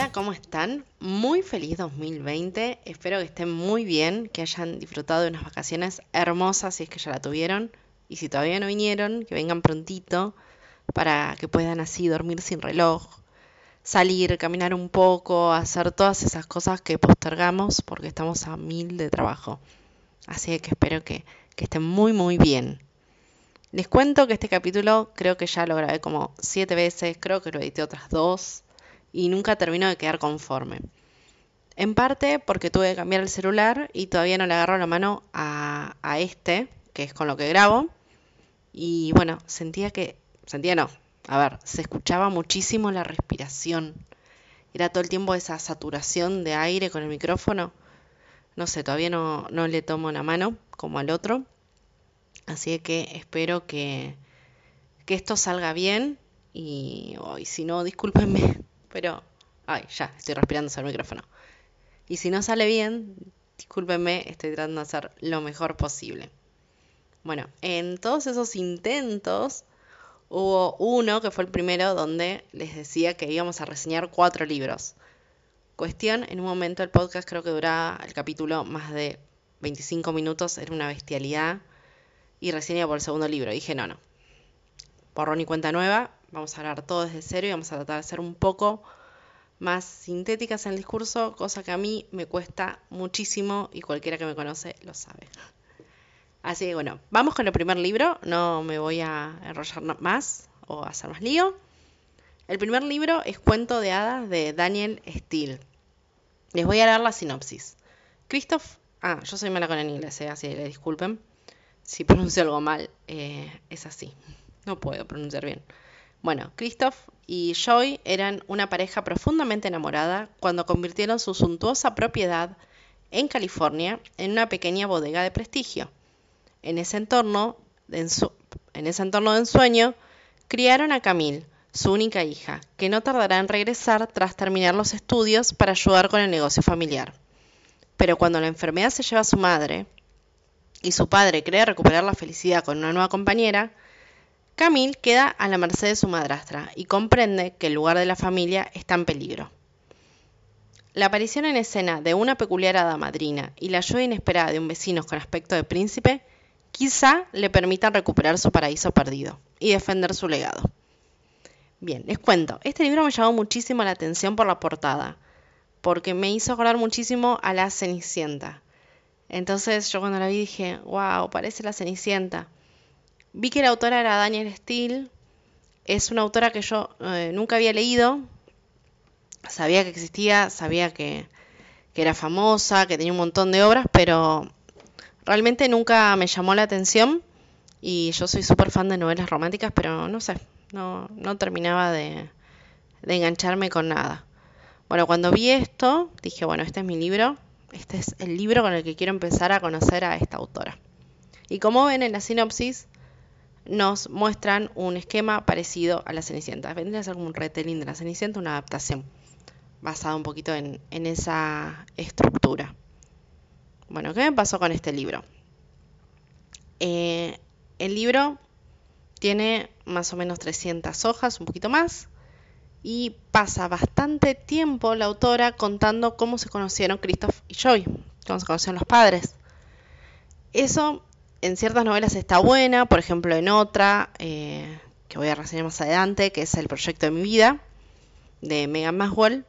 Hola, ¿cómo están? Muy feliz 2020. Espero que estén muy bien, que hayan disfrutado de unas vacaciones hermosas si es que ya la tuvieron. Y si todavía no vinieron, que vengan prontito para que puedan así dormir sin reloj, salir, caminar un poco, hacer todas esas cosas que postergamos porque estamos a mil de trabajo. Así que espero que, que estén muy, muy bien. Les cuento que este capítulo creo que ya lo grabé como siete veces, creo que lo edité otras dos y nunca termino de quedar conforme. En parte porque tuve que cambiar el celular y todavía no le agarro la mano a, a este, que es con lo que grabo. Y bueno, sentía que, sentía no, a ver, se escuchaba muchísimo la respiración. Era todo el tiempo esa saturación de aire con el micrófono. No sé, todavía no, no le tomo la mano como al otro. Así que espero que, que esto salga bien. Y, y si no, discúlpenme pero, ay, ya, estoy respirando sobre el micrófono. Y si no sale bien, discúlpenme, estoy tratando de hacer lo mejor posible. Bueno, en todos esos intentos hubo uno que fue el primero donde les decía que íbamos a reseñar cuatro libros. Cuestión, en un momento el podcast creo que duraba el capítulo más de 25 minutos, era una bestialidad. Y recién iba por el segundo libro. dije, no, no. Porrón y cuenta nueva, Vamos a hablar todo desde cero y vamos a tratar de ser un poco más sintéticas en el discurso, cosa que a mí me cuesta muchísimo y cualquiera que me conoce lo sabe. Así que bueno, vamos con el primer libro, no me voy a enrollar más o hacer más lío. El primer libro es Cuento de Hadas de Daniel Steele. Les voy a dar la sinopsis. Christoph, ah, yo soy mala con el inglés, eh, así le disculpen. Si pronuncio algo mal, eh, es así. No puedo pronunciar bien. Bueno, Christoph y Joy eran una pareja profundamente enamorada cuando convirtieron su suntuosa propiedad en California en una pequeña bodega de prestigio. En ese entorno de, en ese entorno de ensueño, criaron a Camille, su única hija, que no tardará en regresar tras terminar los estudios para ayudar con el negocio familiar. Pero cuando la enfermedad se lleva a su madre y su padre cree recuperar la felicidad con una nueva compañera, Camille queda a la merced de su madrastra y comprende que el lugar de la familia está en peligro. La aparición en escena de una peculiar hada madrina y la ayuda inesperada de un vecino con aspecto de príncipe quizá le permitan recuperar su paraíso perdido y defender su legado. Bien, les cuento, este libro me llamó muchísimo la atención por la portada, porque me hizo acordar muchísimo a la Cenicienta. Entonces yo cuando la vi dije, wow, parece la Cenicienta. Vi que la autora era Daniel Steele. Es una autora que yo eh, nunca había leído. Sabía que existía, sabía que, que era famosa, que tenía un montón de obras, pero realmente nunca me llamó la atención. Y yo soy súper fan de novelas románticas, pero no sé, no, no terminaba de, de engancharme con nada. Bueno, cuando vi esto, dije, bueno, este es mi libro, este es el libro con el que quiero empezar a conocer a esta autora. Y como ven en la sinopsis, nos muestran un esquema parecido a la Cenicienta. Vendría a ser como un retelling de la Cenicienta, una adaptación basada un poquito en, esa estructura. Bueno, ¿qué me pasó con este libro? Eh, el libro tiene más o menos 300 hojas, un poquito más, y pasa bastante tiempo la autora contando cómo se conocieron Christoph y Joy, cómo se conocieron los padres. Eso en ciertas novelas está buena, por ejemplo en otra, eh, que voy a reseñar más adelante, que es El proyecto de mi vida, de Megan Maswell.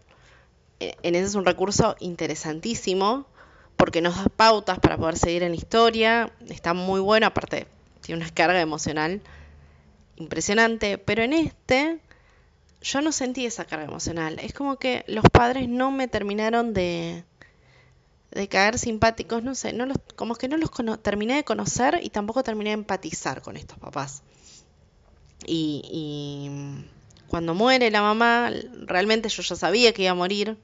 Eh, en ese es un recurso interesantísimo, porque nos da pautas para poder seguir en la historia, está muy bueno, aparte tiene una carga emocional impresionante, pero en este yo no sentí esa carga emocional, es como que los padres no me terminaron de de caer simpáticos, no sé, no los, como que no los terminé de conocer y tampoco terminé de empatizar con estos papás. Y, y, cuando muere la mamá, realmente yo ya sabía que iba a morir,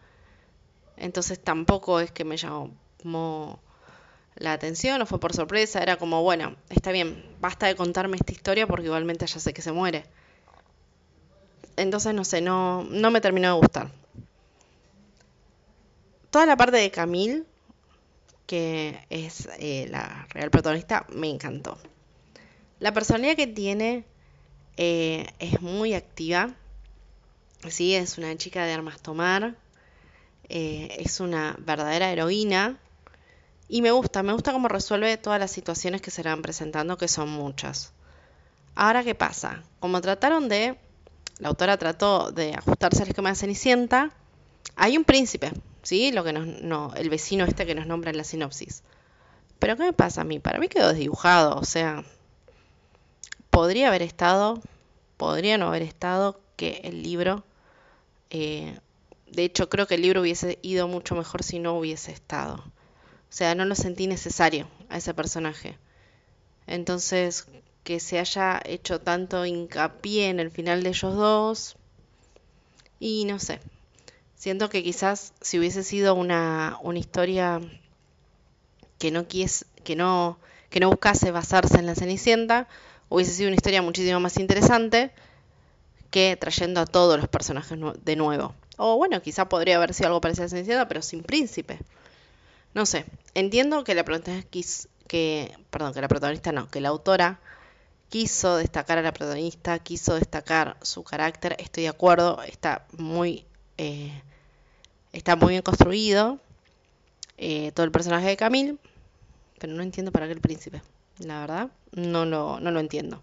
entonces tampoco es que me llamó la atención o fue por sorpresa, era como, bueno, está bien, basta de contarme esta historia porque igualmente ya sé que se muere. Entonces, no sé, no, no me terminó de gustar. Toda la parte de Camille que es eh, la real protagonista, me encantó. La personalidad que tiene eh, es muy activa. Sí, es una chica de armas tomar. Eh, es una verdadera heroína y me gusta, me gusta cómo resuelve todas las situaciones que se van presentando, que son muchas. Ahora, ¿qué pasa? Como trataron de, la autora trató de ajustarse al esquema de Cenicienta, hay un príncipe, ¿sí? Lo que nos, no, el vecino este que nos nombra en la sinopsis. Pero ¿qué me pasa a mí? Para mí quedó desdibujado, o sea, podría haber estado, podría no haber estado que el libro, eh, de hecho creo que el libro hubiese ido mucho mejor si no hubiese estado. O sea, no lo sentí necesario a ese personaje. Entonces, que se haya hecho tanto hincapié en el final de ellos dos, y no sé, siento que quizás si hubiese sido una, una historia que no, quies, que, no, que no buscase basarse en la Cenicienta, hubiese sido una historia muchísimo más interesante que trayendo a todos los personajes de nuevo. O bueno, quizá podría haber sido algo parecido a la Cenicienta, pero sin príncipe. No sé, entiendo que la protagonista, que, perdón, que la protagonista no, que la autora quiso destacar a la protagonista, quiso destacar su carácter, estoy de acuerdo, está muy, eh, está muy bien construido eh, todo el personaje de Camille, pero no entiendo para qué el príncipe, la verdad, no lo, no lo entiendo.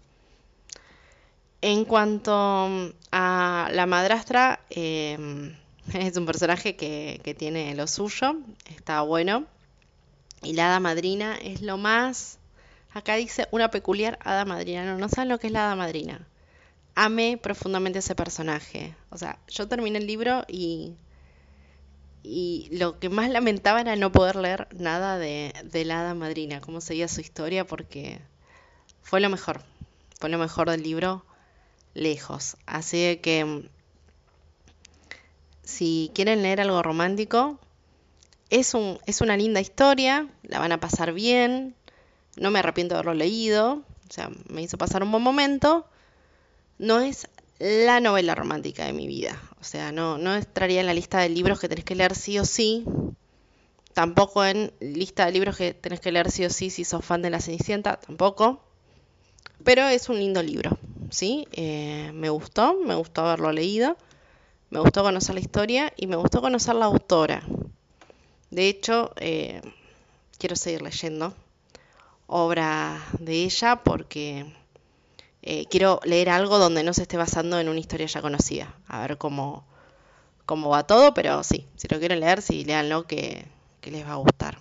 En cuanto a la madrastra, eh, es un personaje que, que, tiene lo suyo, está bueno. Y la hada madrina es lo más... Acá dice una peculiar hada madrina. No, no saben lo que es la hada madrina. Amé profundamente ese personaje. O sea, yo terminé el libro y y lo que más lamentaba era no poder leer nada de, la hada madrina, cómo seguía su historia, porque fue lo mejor, fue lo mejor del libro lejos. Así que si quieren leer algo romántico, es, un, es una linda historia, la van a pasar bien, no me arrepiento de haberlo leído, o sea, me hizo pasar un buen momento. No es la novela romántica de mi vida. Sea, no, no entraría en la lista de libros que tenés que leer sí o sí. Tampoco en lista de libros que tenés que leer sí o sí si sos fan de La Cenicienta, tampoco. Pero es un lindo libro, ¿sí? Eh, me gustó, me gustó haberlo leído, me gustó conocer la historia y me gustó conocer la autora. De hecho, eh, quiero seguir leyendo obra de ella porque eh, quiero leer algo donde no se esté basando en una historia ya conocida. A ver cómo, cómo va todo, pero sí, si lo quieren leer, sí, léanlo que, que les va a gustar.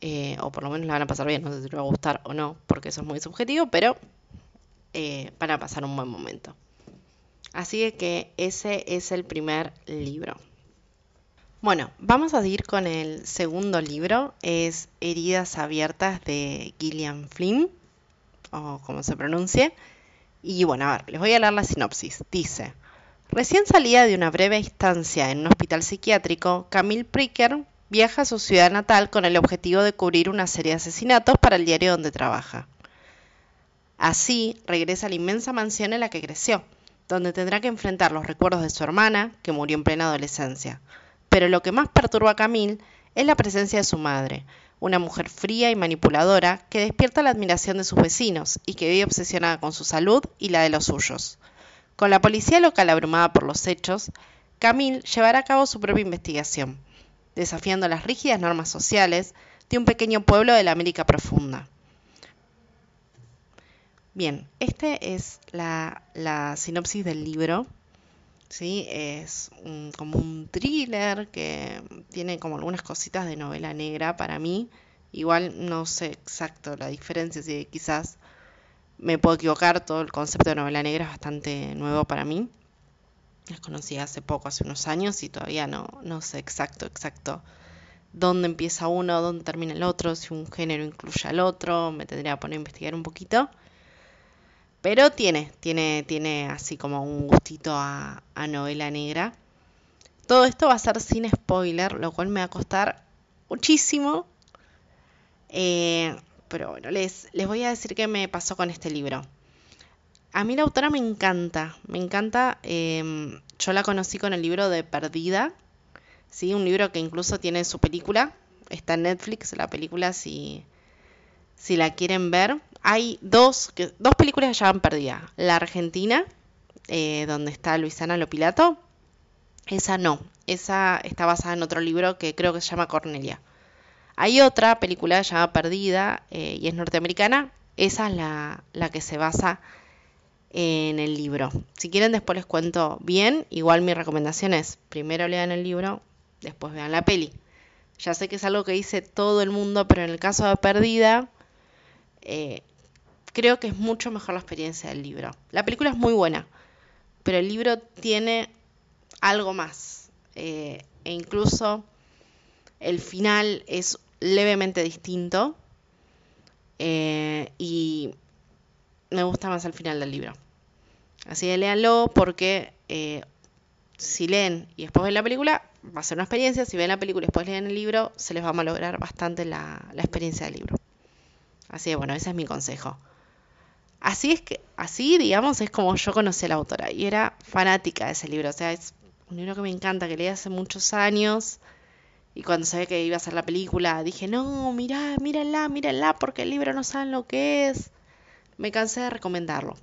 Eh, o por lo menos la van a pasar bien, no sé si les va a gustar o no, porque eso es muy subjetivo, pero eh, van a pasar un buen momento. Así que ese es el primer libro. Bueno, vamos a ir con el segundo libro, es Heridas Abiertas de Gillian Flynn o como se pronuncie. Y bueno, a ver, les voy a leer la sinopsis. Dice, recién salida de una breve estancia en un hospital psiquiátrico, Camille Pricker viaja a su ciudad natal con el objetivo de cubrir una serie de asesinatos para el diario donde trabaja. Así, regresa a la inmensa mansión en la que creció, donde tendrá que enfrentar los recuerdos de su hermana, que murió en plena adolescencia. Pero lo que más perturba a Camille es la presencia de su madre, una mujer fría y manipuladora que despierta la admiración de sus vecinos y que vive obsesionada con su salud y la de los suyos. Con la policía local abrumada por los hechos, Camille llevará a cabo su propia investigación, desafiando las rígidas normas sociales de un pequeño pueblo de la América profunda. Bien, este es la, la sinopsis del libro. ¿Sí? Es como un thriller que tiene como algunas cositas de novela negra para mí. Igual no sé exacto la diferencia, si quizás me puedo equivocar, todo el concepto de novela negra es bastante nuevo para mí. Las conocí hace poco, hace unos años, y todavía no, no sé exacto, exacto dónde empieza uno, dónde termina el otro, si un género incluye al otro, me tendría que poner a investigar un poquito. Pero tiene, tiene, tiene así como un gustito a, novela negra. Todo esto va a ser sin spoiler, lo cual me va a costar muchísimo. Eh, pero bueno, les, les voy a decir qué me pasó con este libro. A mí la autora me encanta, me encanta. Em, yo la conocí con el libro de Perdida, ¿sí? un libro que incluso tiene su película. Está en Netflix la película si, si la quieren ver hay dos, dos películas que ya han perdido. La Argentina, eh, donde está Luisana Lopilato, esa no. esa está basada en otro libro que creo que se llama Cornelia. Hay otra película llamada Perdida eh, y es norteamericana. Esa es la, la que se basa en el libro. Si quieren después les cuento bien. Igual mi recomendación es primero lean el libro, después vean la peli. Ya sé que es algo que dice todo el mundo, pero en el caso de Perdida, eh, creo que es mucho mejor la experiencia del libro. La película es muy buena, pero el libro tiene algo más. Eh, e incluso el final es levemente distinto. Eh, y me gusta más el final del libro. Así que léanlo porque si leen y después ven la película, va a ser una experiencia. Si ven la película y después leen el libro, se les va a malograr bastante la, la experiencia del libro. Así que bueno, ese es mi consejo. Así es que, así digamos, es como yo conocí a la autora y era fanática de ese libro. O sea, es un libro que me encanta, que leí hace muchos años. Y cuando sabía que iba a ser la película, dije, no, mirá, mírala, mírala, porque el libro no saben lo que es. Me cansé de recomendarlo.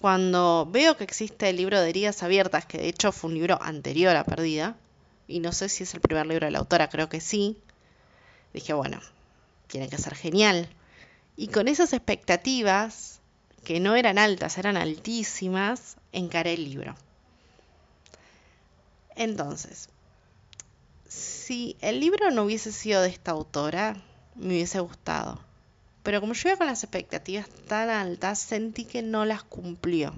Cuando veo que existe el libro de heridas abiertas, que de hecho fue un libro anterior a Perdida, y no sé si es el primer libro de la autora, creo que sí, dije, bueno, tiene que ser genial. Y con esas expectativas, que no eran altas, eran altísimas, encaré el libro. Entonces, si el libro no hubiese sido de esta autora, me hubiese gustado. Pero como yo iba con las expectativas tan altas, sentí que no las cumplió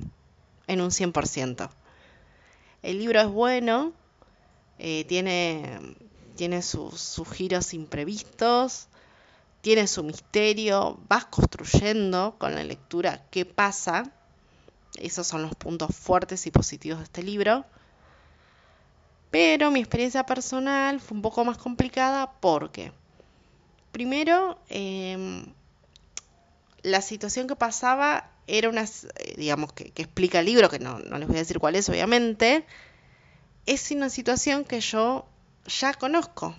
en un 100%. El libro es bueno, eh, tiene, tiene sus, sus giros imprevistos, tiene su misterio, vas construyendo con la lectura qué pasa. Esos son los puntos fuertes y positivos de este libro. Pero mi experiencia personal fue un poco más complicada porque, primero, eh, la situación que pasaba era una, eh, digamos, que, explica el libro, que no, no, les voy a decir cuál es, obviamente, es una situación que yo ya conozco.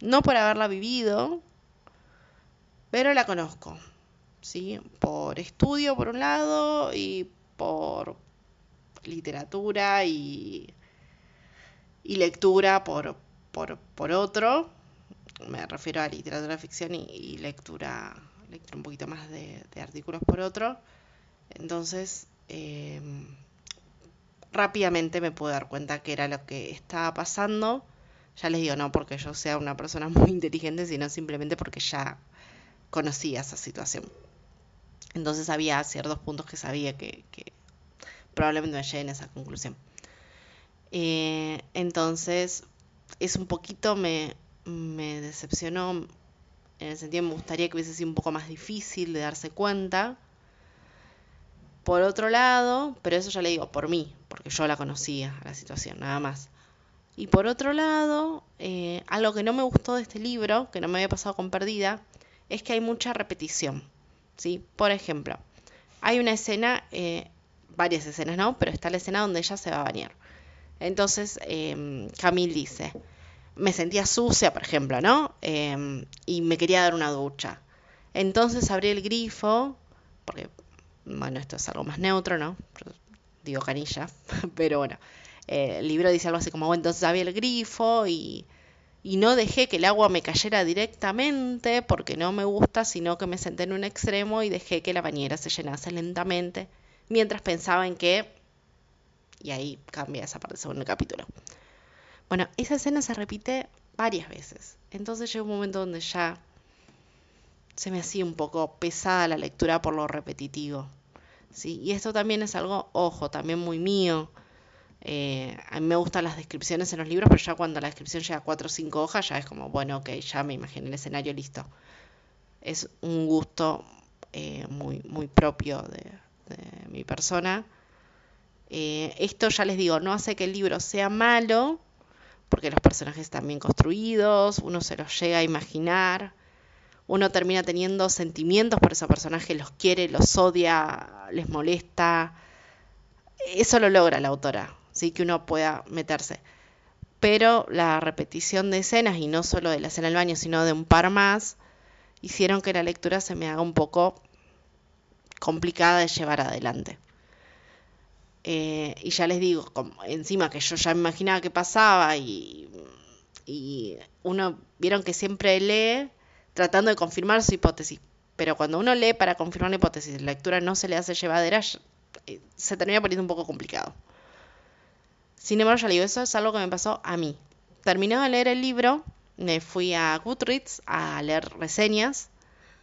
No por haberla vivido, pero la conozco. ¿sí? Por estudio, por un lado, y por literatura y, y lectura por, por, por, otro. Me refiero a literatura ficción y, y lectura un poquito más de, artículos por otro. Entonces, em, rápidamente me pude dar cuenta que era lo que estaba pasando. Ya les digo, no porque yo sea una persona muy inteligente, sino simplemente porque ya conocía esa situación. Entonces había ciertos puntos que sabía que, probablemente me lleguen a esa conclusión. Eh, entonces, es un poquito me, me decepcionó en el sentido me gustaría que hubiese sido un poco más difícil de darse cuenta. Por otro lado, pero eso ya le digo por mí, porque yo la conocía, la situación, nada más. Y por otro lado, eh, algo que no me gustó de este libro, que no me había pasado con Perdida, es que hay mucha repetición. ¿sí? Por ejemplo, hay una escena, eh, varias escenas, ¿no? Pero está la escena donde ella se va a bañar. Entonces, eh, Camille dice, me sentía sucia, por ejemplo, ¿no? Em, y me quería dar una ducha. Entonces abrí el grifo, porque, bueno, esto es algo más neutro, ¿no? digo canilla, pero bueno, eh, el libro dice algo así como, bueno, entonces abrí el grifo y, y no dejé que el agua me cayera directamente porque no me gusta, sino que me senté en un extremo y dejé que la bañera se llenase lentamente, mientras pensaba en que... Y ahí cambia esa parte según el capítulo. Bueno, esa escena se repite varias veces. Entonces llega un momento donde ya se me hacía un poco pesada la lectura por lo repetitivo. ¿sí? Y esto también es algo, ojo, también muy mío. Eh, a mí me gustan las descripciones en los libros, pero ya cuando la descripción llega a cuatro o cinco hojas, ya es como, bueno, ok, ya me imaginé el escenario listo. Es un gusto eh, muy, muy propio de, mi persona. Eh, esto ya les digo, no hace que el libro sea malo, porque los personajes están bien construidos, uno se los llega a imaginar, uno termina teniendo sentimientos por esos personajes, los quiere, los odia, les molesta. Eso lo logra la autora, ¿sí? que uno pueda meterse. Pero la repetición de escenas, y no solo de la escena del baño, sino de un par más, hicieron que la lectura se me haga un poco complicada de llevar adelante. Eh, y ya les digo, como, encima que yo ya me imaginaba que pasaba y, y uno, vieron que siempre lee tratando de confirmar su hipótesis. Pero cuando uno lee para confirmar la hipótesis, la lectura no se le hace llevadera, eh, se termina poniendo un poco complicado. Sin embargo, ya digo, eso es algo que me pasó a mí. Terminado de leer el libro, me fui a Goodreads a leer reseñas,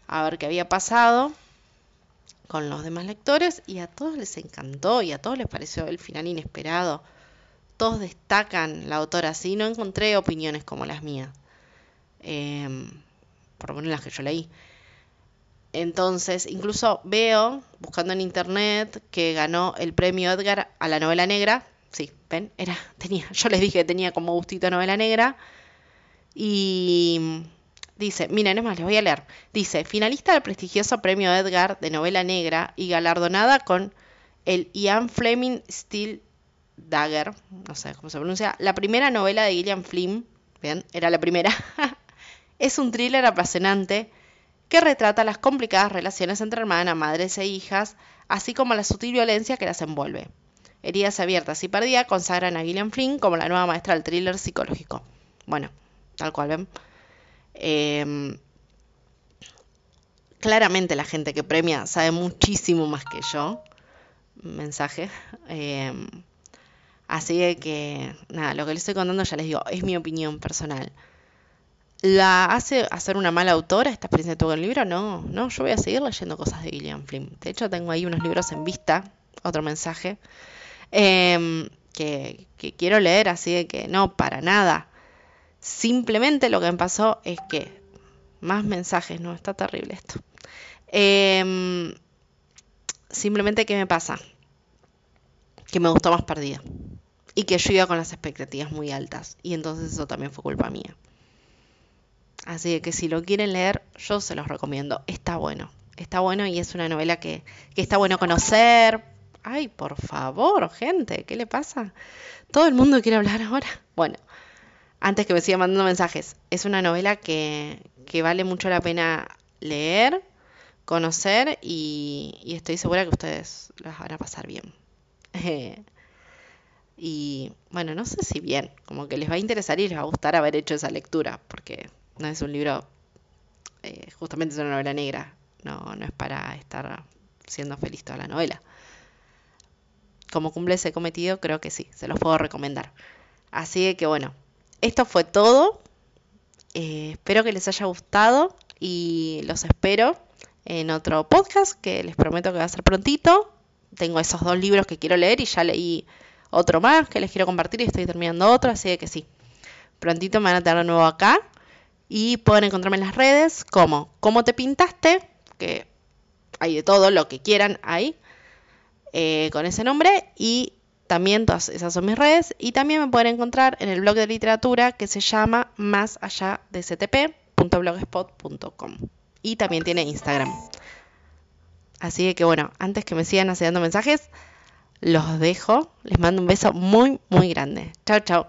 a ver qué había pasado con los demás lectores y a todos les encantó y a todos les pareció el final inesperado. Todos destacan la autora así, no encontré opiniones como las mías, em, por lo menos las que yo leí. Entonces, incluso veo, buscando en internet, que ganó el premio Edgar a la novela negra. Ven, era, tenía, yo les dije que tenía como gustito novela negra. Y dice, miren, es más, les voy a leer. Dice, finalista del prestigioso premio Edgar de novela negra y galardonada con el Ian Fleming Steel Dagger, no sé cómo se pronuncia, la primera novela de Gillian Flynn, bien, era la primera. es un thriller apasionante que retrata las complicadas relaciones entre hermanas, madres e hijas, así como la sutil violencia que las envuelve. Heridas abiertas y perdidas consagran a Gillian Flynn como la nueva maestra del thriller psicológico. Bueno, tal cual ven. Em, claramente la gente que premia sabe muchísimo más que yo. Mensaje. Em, así que, nada, lo que les estoy contando ya les digo, es mi opinión personal. ¿La hace hacer una mala autora esta experiencia de todo el libro? No, no, yo voy a seguir leyendo cosas de Gillian Flynn. De hecho, tengo ahí unos libros en vista, otro mensaje, em, que, quiero leer, así que no, para nada. Simplemente lo que me pasó es que, más mensajes, no, está terrible esto. Em, simplemente, ¿qué me pasa? Que me gustó más perdida. Y que yo iba con las expectativas muy altas. Y entonces eso también fue culpa mía. Así que si lo quieren leer, yo se los recomiendo. Está bueno. Está bueno y es una novela que, está bueno conocer. Ay, por favor, gente, ¿qué le pasa? Todo el mundo quiere hablar ahora. Bueno, antes que me siga mandando mensajes, es una novela que, que vale mucho la pena leer, conocer y, estoy segura que ustedes las van a pasar bien. y bueno, no sé si bien, como que les va a interesar y les va a gustar haber hecho esa lectura, porque no es un libro, eh, justamente es una novela negra, no, no es para estar siendo feliz toda la novela. Como cumple ese cometido, creo que sí, se los puedo recomendar. Así que bueno, esto fue todo. Eh, espero que les haya gustado y los espero en otro podcast que les prometo que va a ser prontito. Tengo esos dos libros que quiero leer y ya leí otro más que les quiero compartir y estoy terminando otro, así que sí. Prontito me van a tener de nuevo acá y pueden encontrarme en las redes como ¿Cómo te pintaste? Que hay de todo, lo que quieran ahí, eh, con ese nombre. Y también todas esas son mis redes. Y también me pueden encontrar en el blog de literatura que se llama más allá de ctp.blogspot.com. Y también tiene Instagram. Así que bueno, antes que me sigan haciendo mensajes, los dejo. Les mando un beso muy, muy grande. Chao, chao.